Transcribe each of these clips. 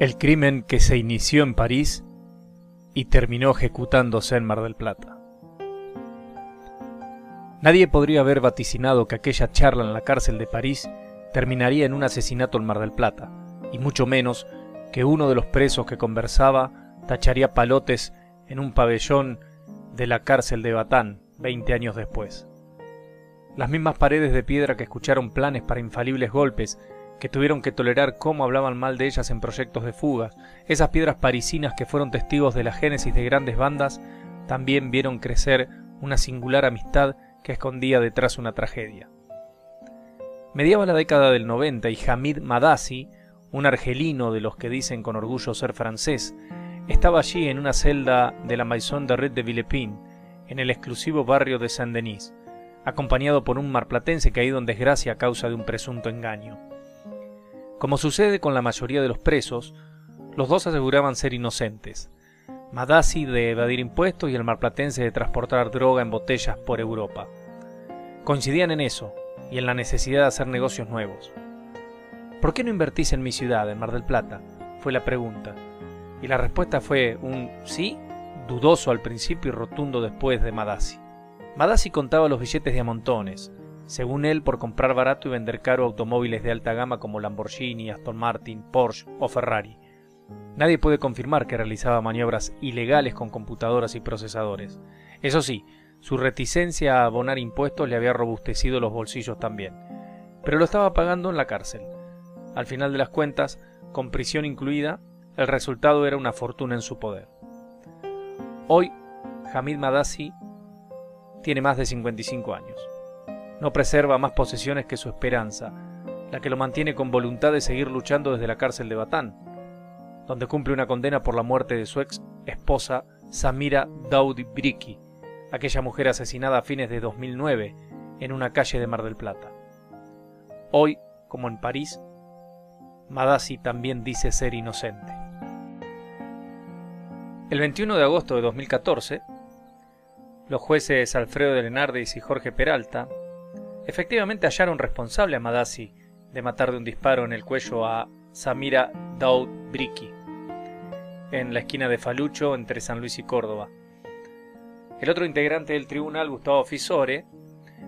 El crimen que se inició en París y terminó ejecutándose en Mar del Plata. Nadie podría haber vaticinado que aquella charla en la cárcel de París terminaría en un asesinato en Mar del Plata, y mucho menos que uno de los presos que conversaba tacharía palotes en un pabellón de la cárcel de Batán veinte años después. Las mismas paredes de piedra que escucharon planes para infalibles golpes que tuvieron que tolerar cómo hablaban mal de ellas en proyectos de fuga, esas piedras parisinas que fueron testigos de la génesis de grandes bandas, también vieron crecer una singular amistad que escondía detrás una tragedia. Mediaba la década del 90 y Hamid Madasi, un argelino de los que dicen con orgullo ser francés, estaba allí en una celda de la Maison de Red de Villepin, en el exclusivo barrio de Saint-Denis, acompañado por un marplatense caído en desgracia a causa de un presunto engaño. Como sucede con la mayoría de los presos, los dos aseguraban ser inocentes. Madasi de evadir impuestos y el marplatense de transportar droga en botellas por Europa. Coincidían en eso y en la necesidad de hacer negocios nuevos. ¿Por qué no invertís en mi ciudad, en Mar del Plata? fue la pregunta. Y la respuesta fue un sí, dudoso al principio y rotundo después de Madasi. Madasi contaba los billetes de a montones, según él por comprar barato y vender caro automóviles de alta gama como Lamborghini, Aston Martin, Porsche o Ferrari. Nadie puede confirmar que realizaba maniobras ilegales con computadoras y procesadores. Eso sí, su reticencia a abonar impuestos le había robustecido los bolsillos también. Pero lo estaba pagando en la cárcel. Al final de las cuentas, con prisión incluida, el resultado era una fortuna en su poder. Hoy, Hamid Madasi tiene más de 55 años no preserva más posesiones que su esperanza, la que lo mantiene con voluntad de seguir luchando desde la cárcel de Batán, donde cumple una condena por la muerte de su ex esposa Samira Daudi Briki, aquella mujer asesinada a fines de 2009 en una calle de Mar del Plata. Hoy, como en París, Madasi también dice ser inocente. El 21 de agosto de 2014, los jueces Alfredo de Lenardis y Jorge Peralta Efectivamente hallaron responsable a Madasi de matar de un disparo en el cuello a Samira Daud Briki, en la esquina de Falucho entre San Luis y Córdoba. El otro integrante del tribunal, Gustavo Fisore,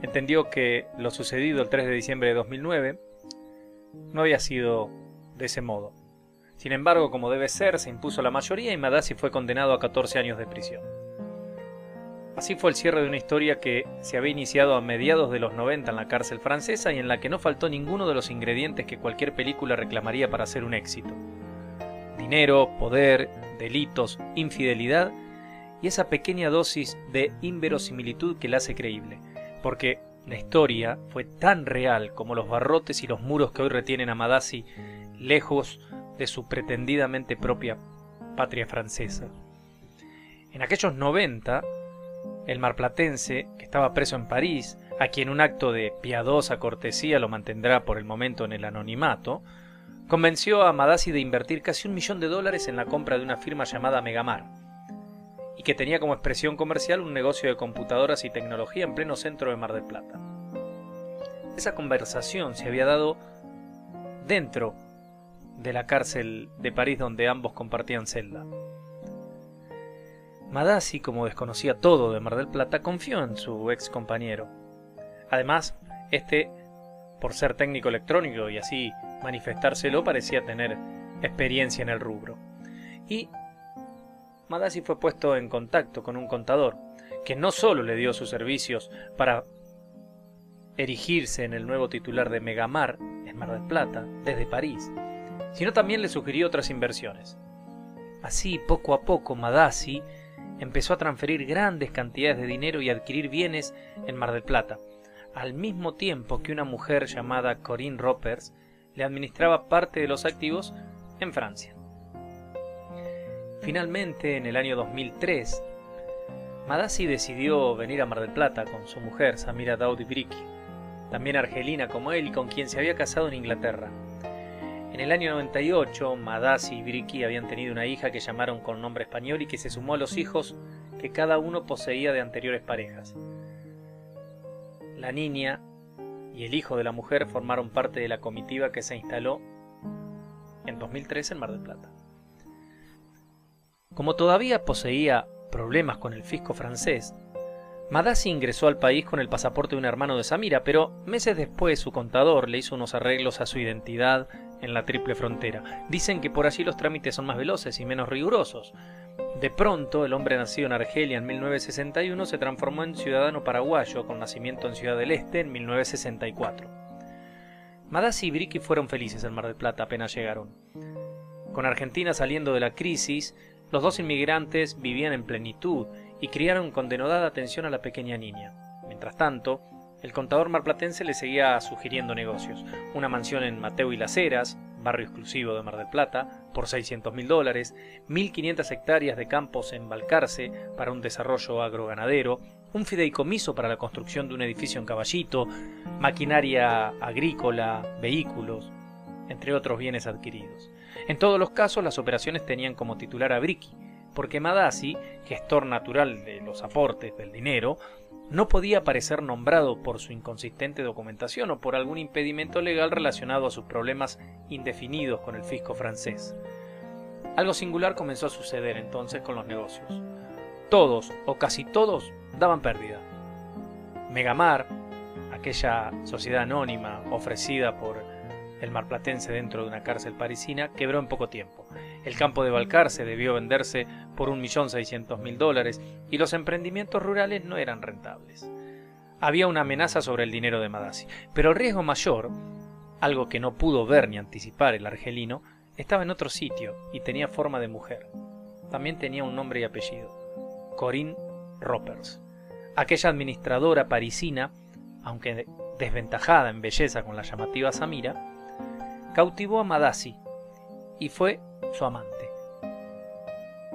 entendió que lo sucedido el 3 de diciembre de 2009 no había sido de ese modo. Sin embargo, como debe ser, se impuso la mayoría y Madasi fue condenado a 14 años de prisión. Así fue el cierre de una historia que se había iniciado a mediados de los 90 en la cárcel francesa y en la que no faltó ninguno de los ingredientes que cualquier película reclamaría para ser un éxito. Dinero, poder, delitos, infidelidad y esa pequeña dosis de inverosimilitud que la hace creíble, porque la historia fue tan real como los barrotes y los muros que hoy retienen a Madasi lejos de su pretendidamente propia patria francesa. En aquellos 90, el marplatense, que estaba preso en París, a quien un acto de piadosa cortesía lo mantendrá por el momento en el anonimato, convenció a Madasi de invertir casi un millón de dólares en la compra de una firma llamada Megamar, y que tenía como expresión comercial un negocio de computadoras y tecnología en pleno centro de Mar del Plata. Esa conversación se había dado dentro de la cárcel de París donde ambos compartían celda. Madasi, como desconocía todo de Mar del Plata, confió en su ex compañero. Además, este, por ser técnico electrónico y así manifestárselo, parecía tener experiencia en el rubro. Y Madasi fue puesto en contacto con un contador, que no solo le dio sus servicios para erigirse en el nuevo titular de Megamar en Mar del Plata, desde París, sino también le sugirió otras inversiones. Así, poco a poco, Madasi empezó a transferir grandes cantidades de dinero y adquirir bienes en Mar del Plata, al mismo tiempo que una mujer llamada Corinne Ropers le administraba parte de los activos en Francia. Finalmente, en el año 2003, Madasi decidió venir a Mar del Plata con su mujer, Samira Daudi Briki, también argelina como él y con quien se había casado en Inglaterra. En el año 98, Madasi y Briki habían tenido una hija que llamaron con nombre español y que se sumó a los hijos que cada uno poseía de anteriores parejas. La niña y el hijo de la mujer formaron parte de la comitiva que se instaló en 2003 en Mar del Plata. Como todavía poseía problemas con el fisco francés, Madasi ingresó al país con el pasaporte de un hermano de Samira, pero meses después su contador le hizo unos arreglos a su identidad en la triple frontera. Dicen que por allí los trámites son más veloces y menos rigurosos. De pronto, el hombre nacido en Argelia en 1961 se transformó en ciudadano paraguayo con nacimiento en Ciudad del Este en 1964. Madasi y Bricky fueron felices en Mar del Plata apenas llegaron. Con Argentina saliendo de la crisis, los dos inmigrantes vivían en plenitud y criaron con denodada atención a la pequeña niña. Mientras tanto, el contador marplatense le seguía sugiriendo negocios. Una mansión en Mateo y Las Heras, barrio exclusivo de Mar del Plata, por 600 mil dólares, 1.500 hectáreas de campos en Balcarce para un desarrollo agroganadero, un fideicomiso para la construcción de un edificio en Caballito, maquinaria agrícola, vehículos, entre otros bienes adquiridos. En todos los casos, las operaciones tenían como titular a Bricky, porque Madasi, gestor natural de los aportes del dinero, no podía aparecer nombrado por su inconsistente documentación o por algún impedimento legal relacionado a sus problemas indefinidos con el fisco francés. Algo singular comenzó a suceder entonces con los negocios. Todos, o casi todos, daban pérdida. Megamar, aquella sociedad anónima ofrecida por el marplatense dentro de una cárcel parisina, quebró en poco tiempo. El campo de Balcarce debió venderse por 1.600.000 dólares y los emprendimientos rurales no eran rentables. Había una amenaza sobre el dinero de Madasi, pero el riesgo mayor, algo que no pudo ver ni anticipar el argelino, estaba en otro sitio y tenía forma de mujer. También tenía un nombre y apellido, Corinne Ropers. Aquella administradora parisina, aunque desventajada en belleza con la llamativa Samira, cautivó a Madasi y fue su amante.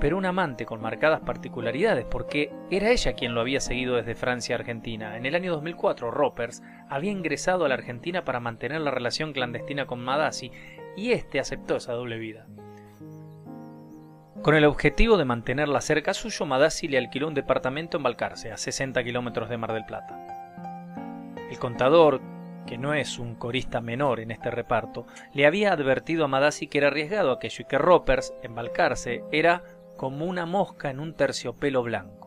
Pero un amante con marcadas particularidades, porque era ella quien lo había seguido desde Francia a Argentina. En el año 2004, Ropers había ingresado a la Argentina para mantener la relación clandestina con Madasi, y éste aceptó esa doble vida. Con el objetivo de mantenerla cerca suyo, Madasi le alquiló un departamento en Balcarce, a 60 kilómetros de Mar del Plata. El contador, que no es un corista menor en este reparto, le había advertido a Madasi que era arriesgado aquello y que Ropers, embalcarse, era como una mosca en un terciopelo blanco.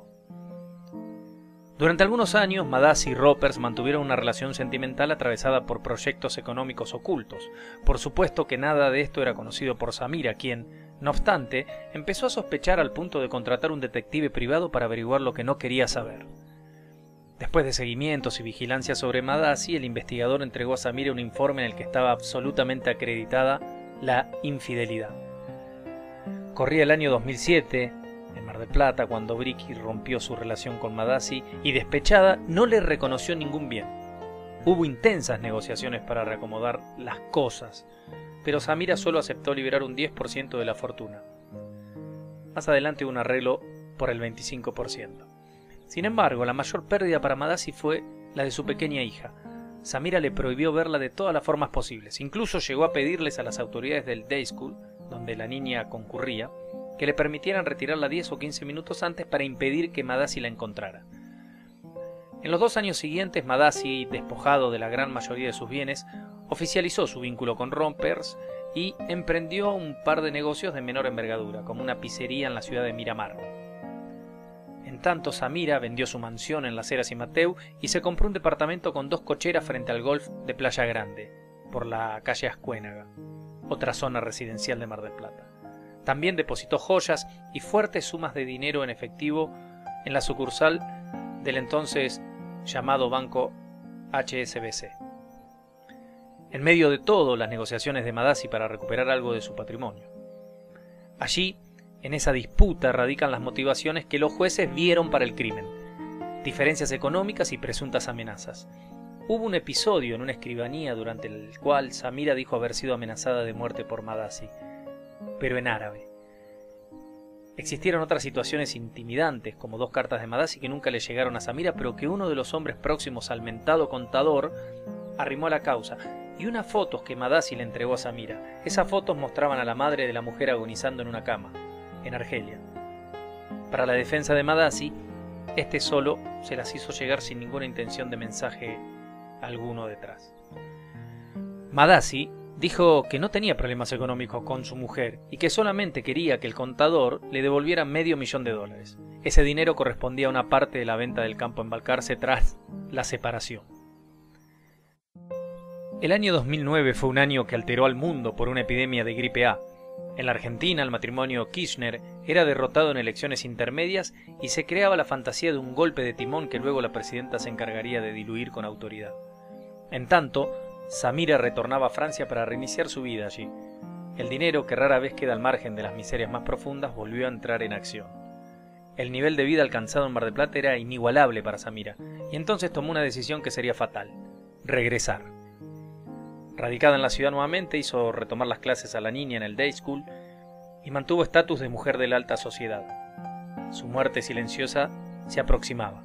Durante algunos años, Madasi y Ropers mantuvieron una relación sentimental atravesada por proyectos económicos ocultos. Por supuesto que nada de esto era conocido por Samira, quien, no obstante, empezó a sospechar al punto de contratar un detective privado para averiguar lo que no quería saber. Después de seguimientos y vigilancia sobre Madasi, el investigador entregó a Samira un informe en el que estaba absolutamente acreditada la infidelidad. Corría el año 2007, en Mar del Plata, cuando Bricky rompió su relación con Madasi y despechada no le reconoció ningún bien. Hubo intensas negociaciones para reacomodar las cosas, pero Samira solo aceptó liberar un 10% de la fortuna. Más adelante hubo un arreglo por el 25%. Sin embargo, la mayor pérdida para Madasi fue la de su pequeña hija. Samira le prohibió verla de todas las formas posibles. Incluso llegó a pedirles a las autoridades del Day School, donde la niña concurría, que le permitieran retirarla 10 o 15 minutos antes para impedir que Madasi la encontrara. En los dos años siguientes, Madasi, despojado de la gran mayoría de sus bienes, oficializó su vínculo con Rompers y emprendió un par de negocios de menor envergadura, como una pizzería en la ciudad de Miramar. En tanto, Samira vendió su mansión en Las Heras y Mateu y se compró un departamento con dos cocheras frente al golf de Playa Grande, por la calle Ascuénaga, otra zona residencial de Mar del Plata. También depositó joyas y fuertes sumas de dinero en efectivo en la sucursal del entonces llamado Banco HSBC. En medio de todo, las negociaciones de Madasi para recuperar algo de su patrimonio. Allí en esa disputa radican las motivaciones que los jueces vieron para el crimen, diferencias económicas y presuntas amenazas. Hubo un episodio en una escribanía durante el cual Samira dijo haber sido amenazada de muerte por Madasi, pero en árabe. Existieron otras situaciones intimidantes, como dos cartas de Madasi que nunca le llegaron a Samira, pero que uno de los hombres próximos al mentado contador arrimó a la causa, y unas fotos que Madasi le entregó a Samira. Esas fotos mostraban a la madre de la mujer agonizando en una cama en Argelia. Para la defensa de Madasi, este solo se las hizo llegar sin ninguna intención de mensaje alguno detrás. Madasi Dijo que no tenía problemas económicos con su mujer y que solamente quería que el contador le devolviera medio millón de dólares. Ese dinero correspondía a una parte de la venta del campo en Balcarce tras la separación. El año 2009 fue un año que alteró al mundo por una epidemia de gripe A. En la Argentina, el matrimonio Kirchner era derrotado en elecciones intermedias y se creaba la fantasía de un golpe de timón que luego la presidenta se encargaría de diluir con autoridad. En tanto, Samira retornaba a Francia para reiniciar su vida allí. El dinero, que rara vez queda al margen de las miserias más profundas, volvió a entrar en acción. El nivel de vida alcanzado en Mar del Plata era inigualable para Samira, y entonces tomó una decisión que sería fatal, regresar. Radicada en la ciudad nuevamente, hizo retomar las clases a la niña en el day school y mantuvo estatus de mujer de la alta sociedad. Su muerte silenciosa se aproximaba.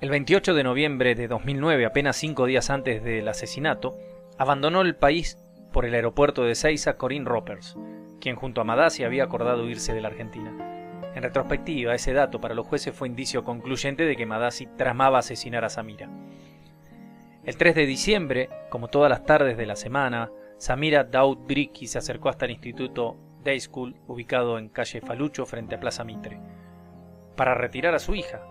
El 28 de noviembre de 2009, apenas cinco días antes del asesinato, abandonó el país por el aeropuerto de Seiza Corinne Ropers, quien junto a Madasi había acordado irse de la Argentina. En retrospectiva, ese dato para los jueces fue indicio concluyente de que Madasi tramaba asesinar a Samira. El 3 de diciembre, como todas las tardes de la semana, Samira Daud Bricki se acercó hasta el Instituto Day School, ubicado en calle Falucho frente a Plaza Mitre, para retirar a su hija,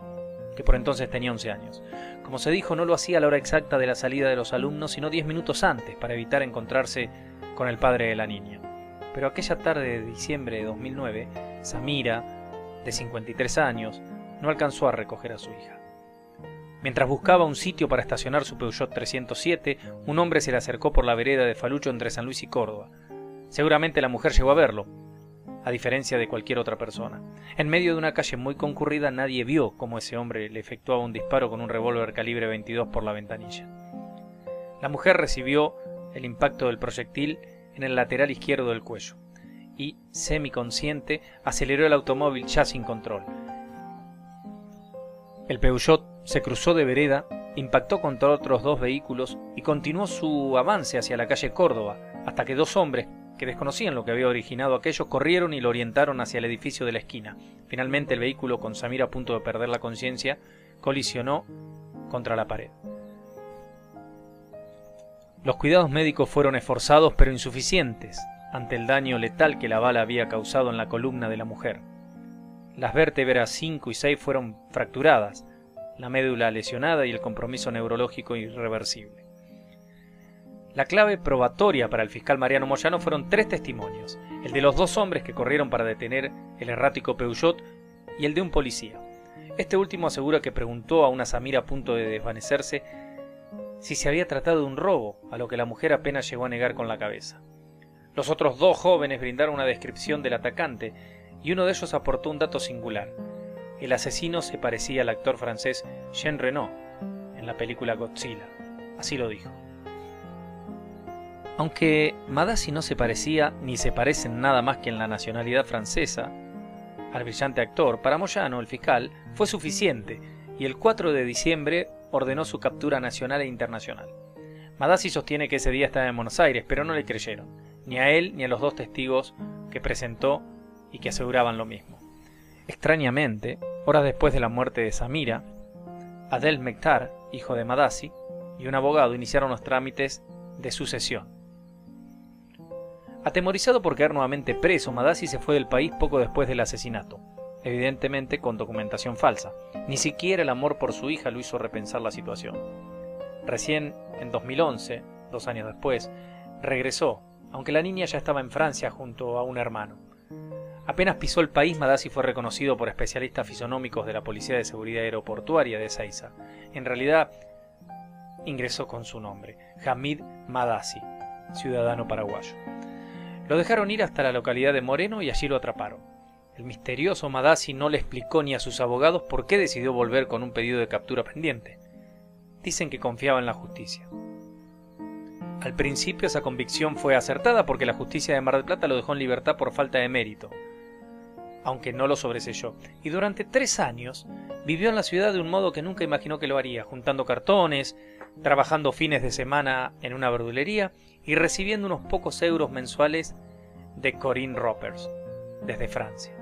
que por entonces tenía 11 años. Como se dijo, no lo hacía a la hora exacta de la salida de los alumnos, sino 10 minutos antes, para evitar encontrarse con el padre de la niña. Pero aquella tarde de diciembre de 2009, Samira, de 53 años, no alcanzó a recoger a su hija. Mientras buscaba un sitio para estacionar su Peugeot 307, un hombre se le acercó por la vereda de Falucho entre San Luis y Córdoba. Seguramente la mujer llegó a verlo, a diferencia de cualquier otra persona. En medio de una calle muy concurrida nadie vio cómo ese hombre le efectuaba un disparo con un revólver calibre 22 por la ventanilla. La mujer recibió el impacto del proyectil en el lateral izquierdo del cuello y, semiconsciente, aceleró el automóvil ya sin control. El Peugeot se cruzó de vereda, impactó contra otros dos vehículos y continuó su avance hacia la calle Córdoba, hasta que dos hombres que desconocían lo que había originado aquello, corrieron y lo orientaron hacia el edificio de la esquina. Finalmente el vehículo, con Samir a punto de perder la conciencia, colisionó contra la pared. Los cuidados médicos fueron esforzados pero insuficientes ante el daño letal que la bala había causado en la columna de la mujer. Las vértebras 5 y 6 fueron fracturadas, la médula lesionada y el compromiso neurológico irreversible. La clave probatoria para el fiscal Mariano Moyano fueron tres testimonios, el de los dos hombres que corrieron para detener el errático Peugeot y el de un policía. Este último asegura que preguntó a una Samira a punto de desvanecerse si se había tratado de un robo, a lo que la mujer apenas llegó a negar con la cabeza. Los otros dos jóvenes brindaron una descripción del atacante y uno de ellos aportó un dato singular. El asesino se parecía al actor francés Jean Reno en la película Godzilla. Así lo dijo. Aunque Madasi no se parecía ni se parecen nada más que en la nacionalidad francesa al brillante actor, para Moyano, el fiscal, fue suficiente y el 4 de diciembre ordenó su captura nacional e internacional. Madasi sostiene que ese día estaba en Buenos Aires, pero no le creyeron, ni a él ni a los dos testigos que presentó y que aseguraban lo mismo. Extrañamente, horas después de la muerte de Samira, Adel Mektar, hijo de Madasi, y un abogado iniciaron los trámites de sucesión. Atemorizado por quedar nuevamente preso, Madasi se fue del país poco después del asesinato, evidentemente con documentación falsa. Ni siquiera el amor por su hija lo hizo repensar la situación. Recién, en 2011, dos años después, regresó, aunque la niña ya estaba en Francia junto a un hermano. Apenas pisó el país, Madasi fue reconocido por especialistas fisonómicos de la Policía de Seguridad Aeroportuaria de Seiza. En realidad, ingresó con su nombre, Hamid Madasi, ciudadano paraguayo. Lo dejaron ir hasta la localidad de Moreno y allí lo atraparon. El misterioso Madasi no le explicó ni a sus abogados por qué decidió volver con un pedido de captura pendiente. Dicen que confiaba en la justicia. Al principio esa convicción fue acertada porque la justicia de Mar del Plata lo dejó en libertad por falta de mérito, aunque no lo sobreselló, y durante tres años vivió en la ciudad de un modo que nunca imaginó que lo haría, juntando cartones, trabajando fines de semana en una verdulería y recibiendo unos pocos euros mensuales de Corinne Ropers, desde Francia.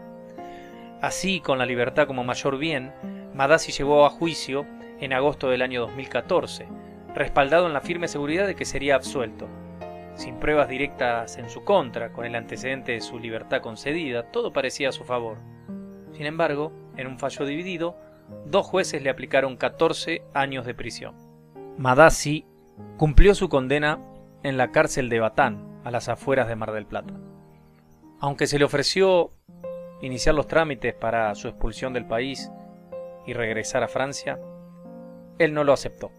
Así, con la libertad como mayor bien, Madasi llevó a juicio en agosto del año 2014, respaldado en la firme seguridad de que sería absuelto. Sin pruebas directas en su contra, con el antecedente de su libertad concedida, todo parecía a su favor. Sin embargo, en un fallo dividido, dos jueces le aplicaron 14 años de prisión. Madasi cumplió su condena en la cárcel de Batán, a las afueras de Mar del Plata. Aunque se le ofreció iniciar los trámites para su expulsión del país y regresar a Francia, él no lo aceptó.